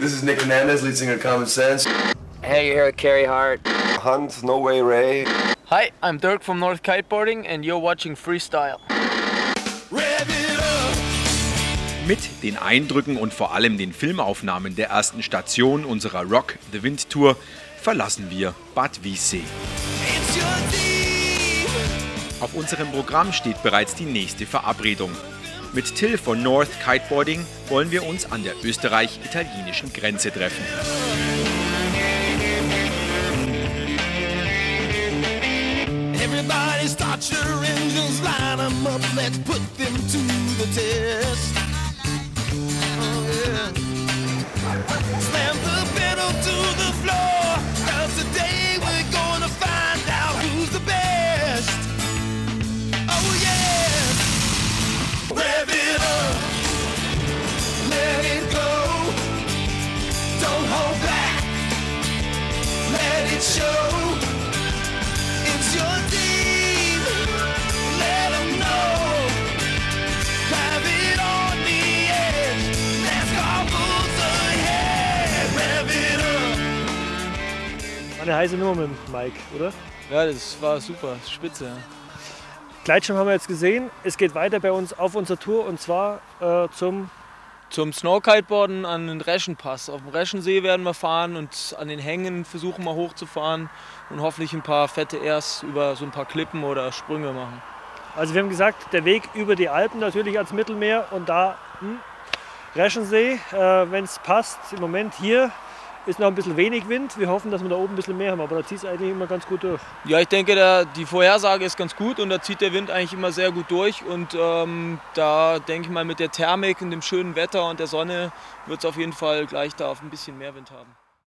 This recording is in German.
This is Nick Hernandez, lead singer of Common Sense. Hey, you're here with Carrie Hart. Hunt, No Way Ray. Hi, I'm Dirk from North Kiteboarding and you're watching Freestyle. Mit den Eindrücken und vor allem den Filmaufnahmen der ersten Station unserer Rock the Wind Tour verlassen wir Bad Wiessee. Auf unserem Programm steht bereits die nächste Verabredung. Mit Till von North Kiteboarding wollen wir uns an der österreich-italienischen Grenze treffen. Everybody start your engines, line up, let's put them to the test. Eine heiße Nummer mit dem Mike, oder? Ja, das war super, spitze. Gleitschirm haben wir jetzt gesehen. Es geht weiter bei uns auf unserer Tour und zwar äh, zum Zum Snowkiteboarden an den Reschenpass. Auf dem Reschensee werden wir fahren und an den Hängen versuchen wir hochzufahren und hoffentlich ein paar fette Airs über so ein paar Klippen oder Sprünge machen. Also wir haben gesagt, der Weg über die Alpen natürlich ans Mittelmeer und da hm, Reschensee, äh, wenn es passt. Im Moment hier ist noch ein bisschen wenig Wind. Wir hoffen, dass wir da oben ein bisschen mehr haben, aber da zieht es eigentlich immer ganz gut durch. Ja, ich denke, der, die Vorhersage ist ganz gut und da zieht der Wind eigentlich immer sehr gut durch. Und ähm, da denke ich mal, mit der Thermik und dem schönen Wetter und der Sonne wird es auf jeden Fall gleich da auf ein bisschen mehr Wind haben.